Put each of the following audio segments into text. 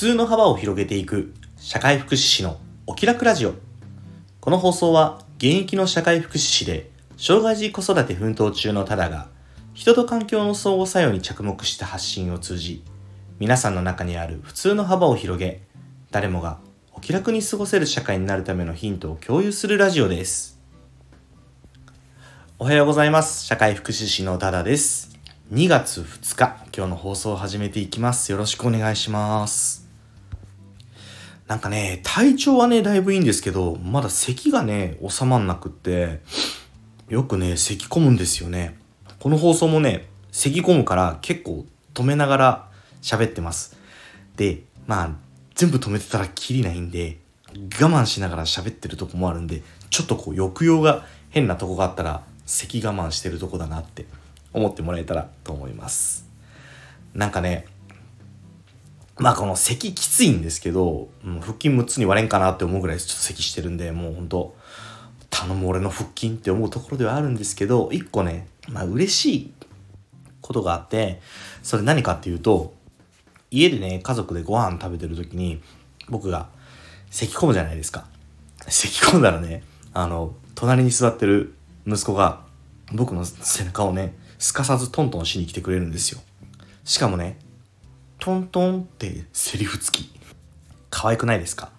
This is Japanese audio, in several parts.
通の幅を広げていく社会福祉士のお気楽ラジオ。この放送は現役の社会福祉士で障害児子育て奮闘中のタダが人と環境の相互作用に着目した発信を通じ皆さんの中にある普通の幅を広げ誰もがお気楽に過ごせる社会になるためのヒントを共有するラジオです。おはようございます。社会福祉士のタダです。2月2日今日の放送を始めていきます。よろしくお願いします。なんかね体調はねだいぶいいんですけどまだ咳がね収まんなくってよくね咳込むんですよね。この放送もね咳込むから結構止めながら喋ってます。でまあ全部止めてたらきりないんで我慢しながら喋ってるとこもあるんでちょっとこう抑揚が変なとこがあったら咳我慢してるとこだなって思ってもらえたらと思います。なんかねまあこの咳きついんですけど、うん、腹筋6つに割れんかなって思うぐらいちょっと咳してるんでもうほんと頼む俺の腹筋って思うところではあるんですけど一個ねまあ嬉しいことがあってそれ何かっていうと家でね家族でご飯食べてる時に僕が咳込むじゃないですか。咳込んだらねあの隣に座ってる息子が僕の背中をねすかさずトントンしに来てくれるんですよ。しかもねトントンってセリフ付き。可愛くないですか？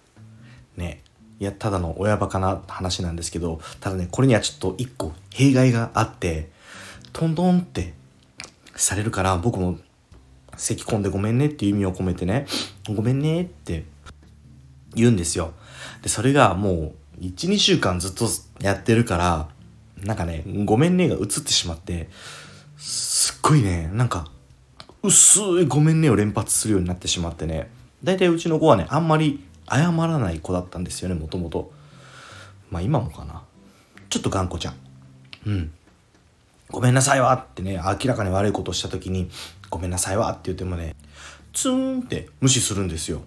ね。いやただの親バカな話なんですけどただねこれにはちょっと一個弊害があってトントンってされるから僕も咳込んでごめんねっていう意味を込めてねごめんねって言うんですよ。でそれがもう12週間ずっとやってるからなんかねごめんねが映ってしまってすっごいねなんか薄いごめんねを連発するようになってしまってね。大体うちの子はねあんまり謝らない子だったんですよねもともと。まあ今もかな。ちょっと頑固ちゃん。うん。ごめんなさいわってね明らかに悪いことした時にごめんなさいわって言ってもねツーンって無視するんですよ。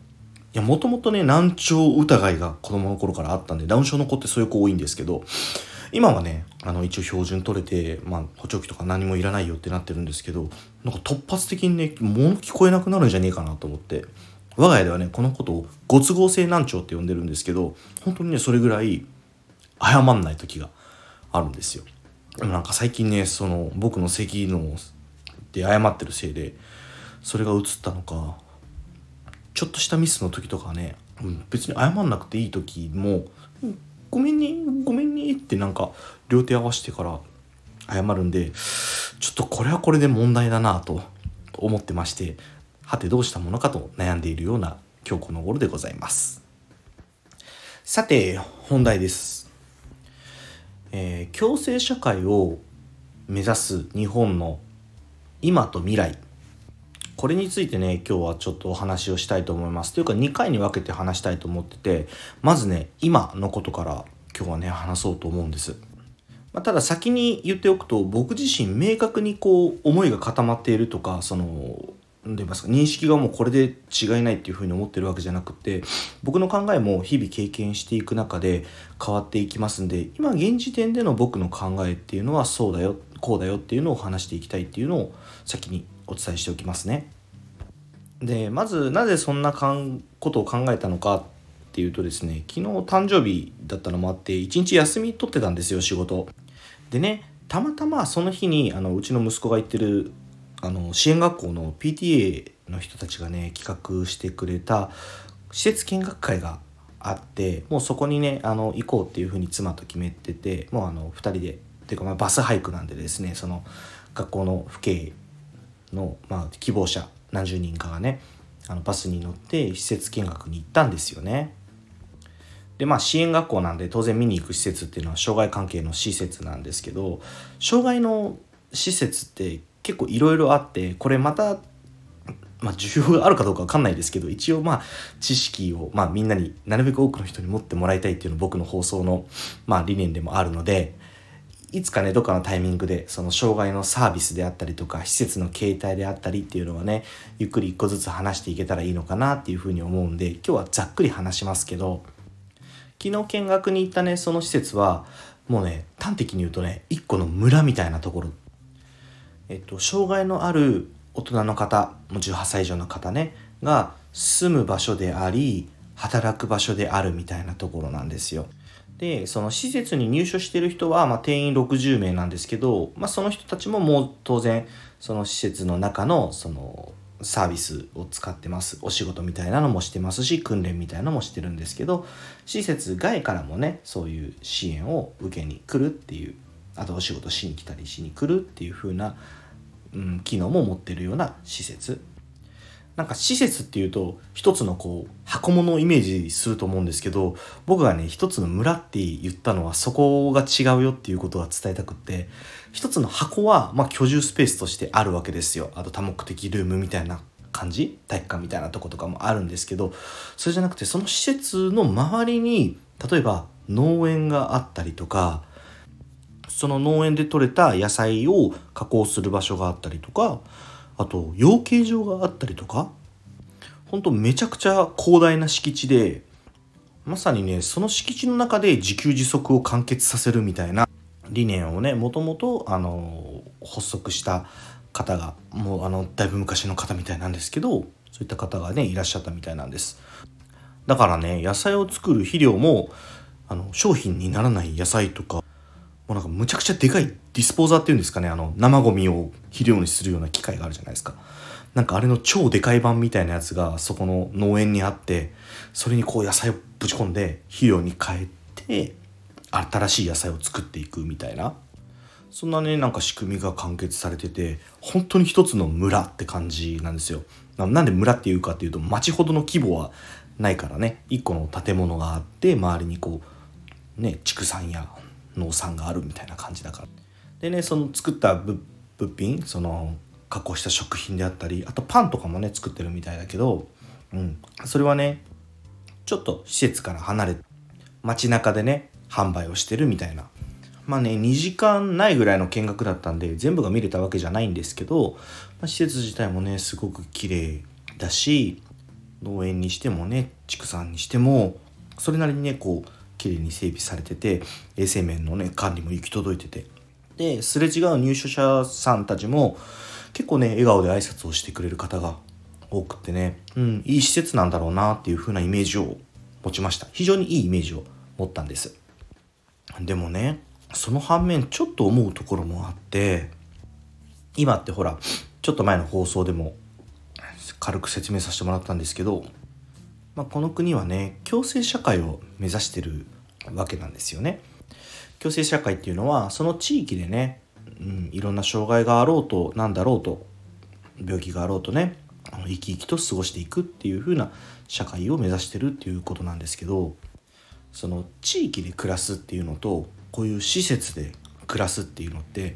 いやもともとね難聴疑いが子供の頃からあったんでダウン症の子ってそういう子多いんですけど今はねあの一応標準取れて、まあ、補聴器とか何もいらないよってなってるんですけどなんか突発的にね物聞こえなくなるんじゃねえかなと思って。我が家ではねこのことをご都合性難聴って呼んでるんですけど本当にねそれぐらい謝んない時があるんですよ。でもなんか最近ねその僕の咳ので謝ってるせいでそれが映ったのかちょっとしたミスの時とかね、別に謝んなくていい時も「ごめんねごめんね」ってなんか両手合わせてから謝るんでちょっとこれはこれで問題だなと思ってましてはてどうしたものかと悩んでいるような今日この頃でございます。さて本題です。えー、共生社会を目指す日本の今と未来これについてね今日はちょっとお話をしたいと思います。というか2回に分けて話したいと思っててまずね今のことから今日はね話そうと思うんです、まあ、ただ先に言っておくと僕自身明確にこう思いが固まっているとかその言いますか認識がもうこれで違いないっていうふうに思ってるわけじゃなくて僕の考えも日々経験していく中で変わっていきますんで今現時点での僕の考えっていうのはそうだよこうだよっていうのを話していきたいっていうのを先にお伝えしておきますね。でまずなぜそんなかんことを考えたのかっていうとですね昨日誕生日だったのもあって一日休み取ってたんですよ仕事。でねたまたまその日にあのうちの息子が行ってるあの支援学校の PTA の人たちがね企画してくれた施設見学会があってもうそこにねあの行こうっていうふうに妻と決めててもうあの2人でっていうかまあバスハイクなんでですねその学校の父兄の、まあ、希望者何十人かがねあのバスに乗って施設見学に行ったんですよね。でまあ支援学校なんで当然見に行く施設っていうのは障害関係の施設なんですけど障害の施設って結構いろいろあってこれまたまあ、需要があるかどうか分かんないですけど一応まあ知識を、まあ、みんなになるべく多くの人に持ってもらいたいっていうのが僕の放送の、まあ、理念でもあるのでいつかねどっかのタイミングでその障害のサービスであったりとか施設の形態であったりっていうのはねゆっくり一個ずつ話していけたらいいのかなっていうふうに思うんで今日はざっくり話しますけど昨日見学に行ったねその施設はもうね端的に言うとね一個の村みたいなところ。えっと、障害のある大人の方も18歳以上の方ねが住む場所であり働く場所であるみたいなところなんですよ。でその施設に入所してる人は、まあ、定員60名なんですけど、まあ、その人たちももう当然その施設の中のそのサービスを使ってますお仕事みたいなのもしてますし訓練みたいなのもしてるんですけど施設外からもねそういう支援を受けに来るっていうあとお仕事しに来たりしに来るっていう風な、うん、機能も持ってるような施設。なんか施設っていうと一つのこう箱物をイメージすると思うんですけど僕がね一つの村って言ったのはそこが違うよっていうことは伝えたくって一つの箱はまあ居住スペースとしてあるわけですよ。あと多目的ルームみたいな感じ体育館みたいなとことかもあるんですけどそれじゃなくてその施設の周りに例えば農園があったりとかその農園で採れた野菜を加工する場所があったりとかあと養鶏場があったりとかほんとめちゃくちゃ広大な敷地でまさにねその敷地の中で自給自足を完結させるみたいな理念をねもともとあの発足した方がもうあのだいぶ昔の方みたいなんですけどそういった方がねいらっしゃったみたいなんです。だからね野菜を作る肥料もあの商品にならない野菜とかもうなんかむちゃくちゃでかいディスポーザーっていうんですかね。あの生ゴミを肥料にするような機械があるじゃないですか。なんかあれの超でかい版みたいなやつがそこの農園にあってそれにこう野菜をぶち込んで肥料に変えて新しい野菜を作っていくみたいな。そんなねなんか仕組みが完結されてて本当に一つの村って感じなんですよ。なんで村っていうかっていうと町ほどの規模はないからね。一個の建物があって周りにこうね畜産や農産があるみたいな感じだから。でねその作った物品その加工した食品であったりあとパンとかもね作ってるみたいだけど、うん、それはねちょっと施設から離れて街中でね販売をしてるみたいな。まあね2時間ないぐらいの見学だったんで全部が見れたわけじゃないんですけど、まあ、施設自体もねすごく綺麗だし農園にしてもね畜産にしてもそれなりにねこう綺麗に整備されてて衛生面のね管理も行き届いてて。ですれ違う入所者さんたちも結構ね笑顔で挨拶をしてくれる方が多くってね、うん、いい施設なんだろうなっていう風なイメージを持ちました。非常にいいイメージを持ったんです。でもねその反面ちょっと思うところもあって今ってほらちょっと前の放送でも軽く説明させてもらったんですけど、まあ、この国はね共生社会を目指してるわけなんですよね。共生社会っていうのはその地域でね、うん、いろんな障害があろうとなんだろうと病気があろうとね生き生きと過ごしていくっていう風な社会を目指してるっていうことなんですけどその地域で暮らすっていうのとこういう施設で暮らすっていうのって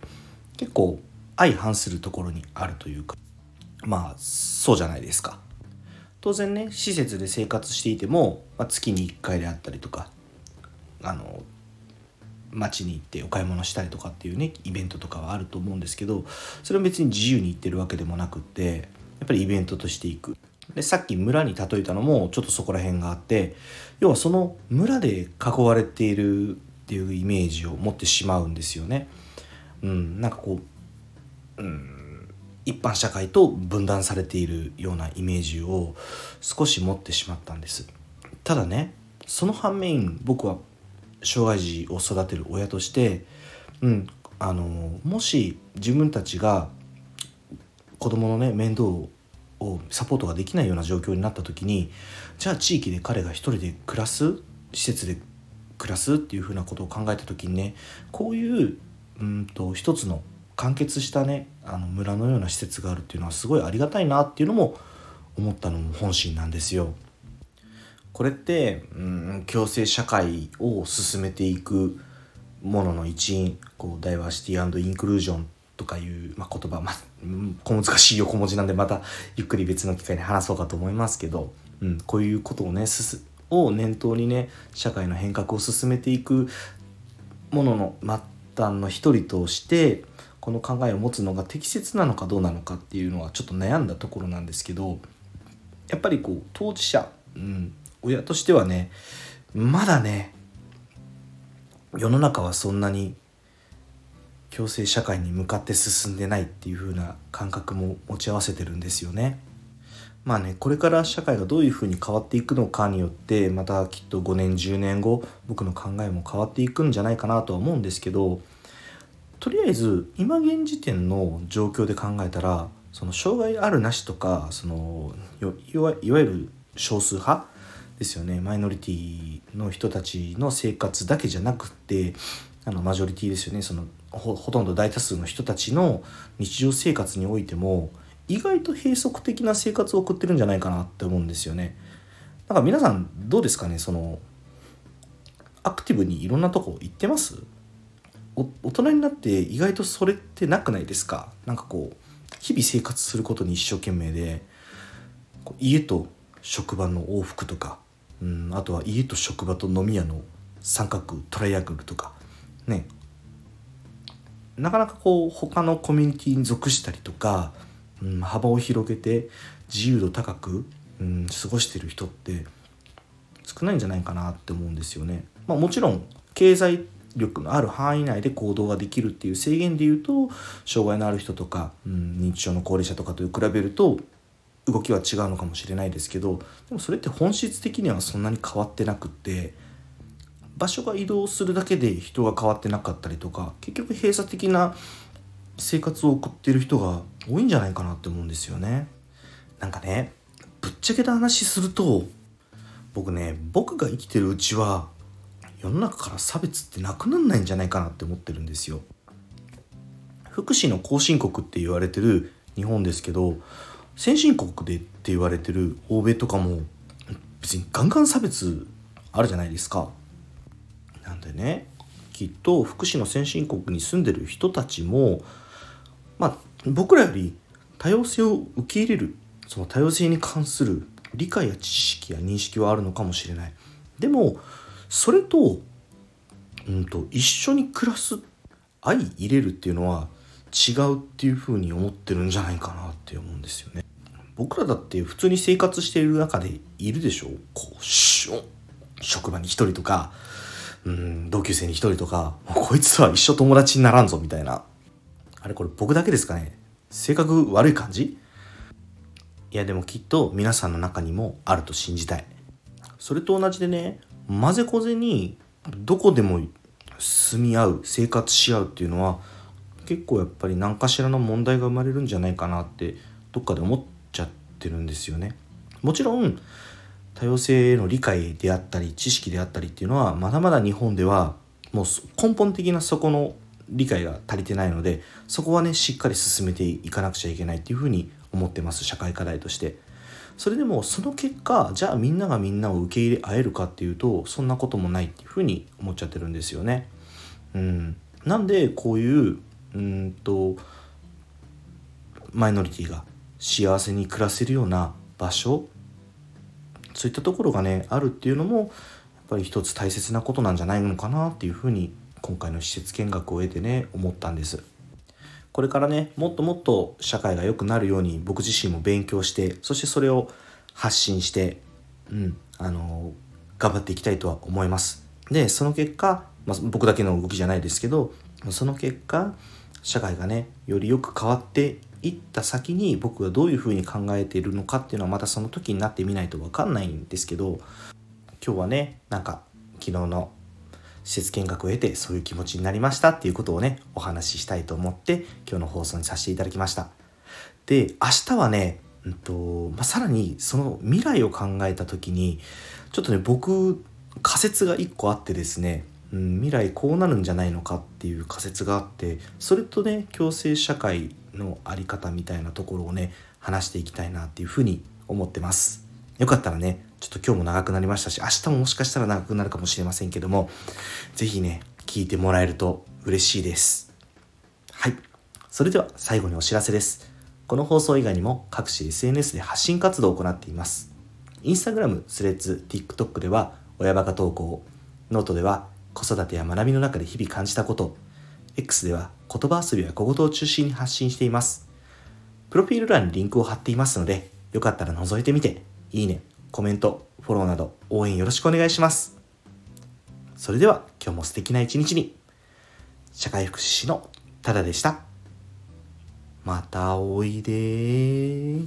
結構相反するところにあるというかまあそうじゃないですか。当然ね施設で生活していても、まあ、月に1回であったりとかあの街に行ってお買い物したりとかっていうねイベントとかはあると思うんですけどそれは別に自由に行ってるわけでもなくってやっぱりイベントとしていくでさっき村に例えたのもちょっとそこら辺があって要はその村で囲われているっていうイメージを持ってしまうんですよね。うん、なんかこう、うん、一般社会と分断されているようなイメージを少し持ってしまったんです。ただねその反面僕は障害児を育てる親として、うん、あのもし自分たちが子供のね面倒をサポートができないような状況になった時にじゃあ地域で彼が一人で暮らす施設で暮らすっていうふうなことを考えた時にねこういううんと一つの完結したねあの村のような施設があるっていうのはすごいありがたいなっていうのも思ったのも本心なんですよ。これって、うん、共生社会を進めていくものの一員こうダイバーシティインクルージョンとかいう、まあ、言葉、まあ、小難しい横文字なんでまたゆっくり別の機会に話そうかと思いますけど、うん、こういうことをねすを念頭にね社会の変革を進めていくものの末端の一人としてこの考えを持つのが適切なのかどうなのかっていうのはちょっと悩んだところなんですけどやっぱりこう当事者、うん、親としてはねまだね世の中はそんなに共生社会に向かって進んでないっていう風な感覚も持ち合わせてるんですよね。まあねこれから社会がどういうふうに変わっていくのかによってまたきっと5年10年後僕の考えも変わっていくんじゃないかなとは思うんですけどとりあえず今現時点の状況で考えたらその障害あるなしとかそのいわゆる少数派ですよね。マイノリティの人たちの生活だけじゃなくってあのマジョリティですよね。そのほとんど大多数の人たちの日常生活においても意外と閉塞的な生活を送ってるんじゃないかなって思うんですよね。なんか皆さんどうですかね？そのアクティブにいろんなとこ行ってます？大人になって意外とそれってなくないですか？なんかこう日々生活することに一生懸命で家と職場の往復とか、うん、あとは家と職場と飲み屋の三角トライアングルとかねなかなかこう他のコミュニティに属したりとか、うん、幅を広げて自由度高く、うん、過ごしてる人って少ないんじゃないかなって思うんですよね。まあ、もちろん経済力のある範囲内で行動ができるっていう制限でいうと障害のある人とか、うん、認知症の高齢者とかと比べると動きは違うのかもしれないですけどでもそれって本質的にはそんなに変わってなくって場所が移動するだけで人が変わってなかったりとか結局閉鎖的な生活を送ってる人が多いんじゃないかなって思うんですよね。なんかねぶっちゃけた話すると僕ね僕が生きてるうちは世の中から差別ってなくなんないんじゃないかなって思ってるんですよ。福祉の後進国って言われてる日本ですけど先進国でって言われてる欧米とかも別にガンガン差別あるじゃないですか。なんでねきっと福祉の先進国に住んでる人たちもまあ僕らより多様性を受け入れるその多様性に関する理解や知識や認識はあるのかもしれないでもそれと,、うんと、一緒に暮らす相入れるっていうのは違うっていうふうに思ってるんじゃないかなって思うんですよね僕らだって普通に生活している中でいるでしょ？こう職場に一人とかうん同級生に一人とかこいつは一生友達にならんぞみたいな。あれこれ僕だけですかね？性格悪い感じ？いやでもきっと皆さんの中にもあると信じたい。それと同じでね混ぜこぜにどこでも住み合う生活し合うっていうのは結構やっぱり何かしらの問題が生まれるんじゃないかなってどっかで思っちゃってるんですよね。もちろん多様性への理解であったり知識であったりっていうのはまだまだ日本ではもう根本的なそこの理解が足りてないのでそこはねしっかり進めていかなくちゃいけないっていうふうに思ってます社会課題として。それでもその結果じゃあみんながみんなを受け入れ合えるかっていうとそんなこともないっていうふうに思っちゃってるんですよね。うん、なんでこういううんとマイノリティが幸せに暮らせるような場所？そういったところがねあるっていうのもやっぱり一つ大切なことなんじゃないのかなっていうふうに今回の施設見学を得てね思ったんです。これからねもっともっと社会が良くなるように僕自身も勉強してそしてそれを発信してうんあの頑張っていきたいとは思いますでその結果、まあ、僕だけの動きじゃないですけどその結果社会がねよりよく変わっていった先に僕がどういうふうに考えているのかっていうのはまたその時になってみないと分かんないんですけど今日はねなんか昨日の施設見学を得てそういう気持ちになりましたっていうことをねお話ししたいと思って今日の放送にさせていただきました。で明日はね、うんとまあ、さらにその未来を考えた時にちょっとね僕仮説が1個あってですね、うん、未来こうなるんじゃないのかっていう仮説があってそれとね共生社会の在り方みたいなところをね話していきたいなっていうふうに思ってますよかったらねちょっと今日も長くなりましたし、明日ももしかしたら長くなるかもしれませんけども、ぜひね、聞いてもらえると嬉しいです。はい。それでは最後にお知らせです。この放送以外にも各種 SNS で発信活動を行っています。インスタグラム、スレッズ、TikTok では親バカ投稿、ノートでは子育てや学びの中で日々感じたこと、X では言葉遊びや小言を中心に発信しています。プロフィール欄にリンクを貼っていますので、よかったら覗いてみて、いいね、コメント、フォローなど応援よろしくお願いします。それでは今日も素敵な一日に。社会福祉士のタダでした。またおいで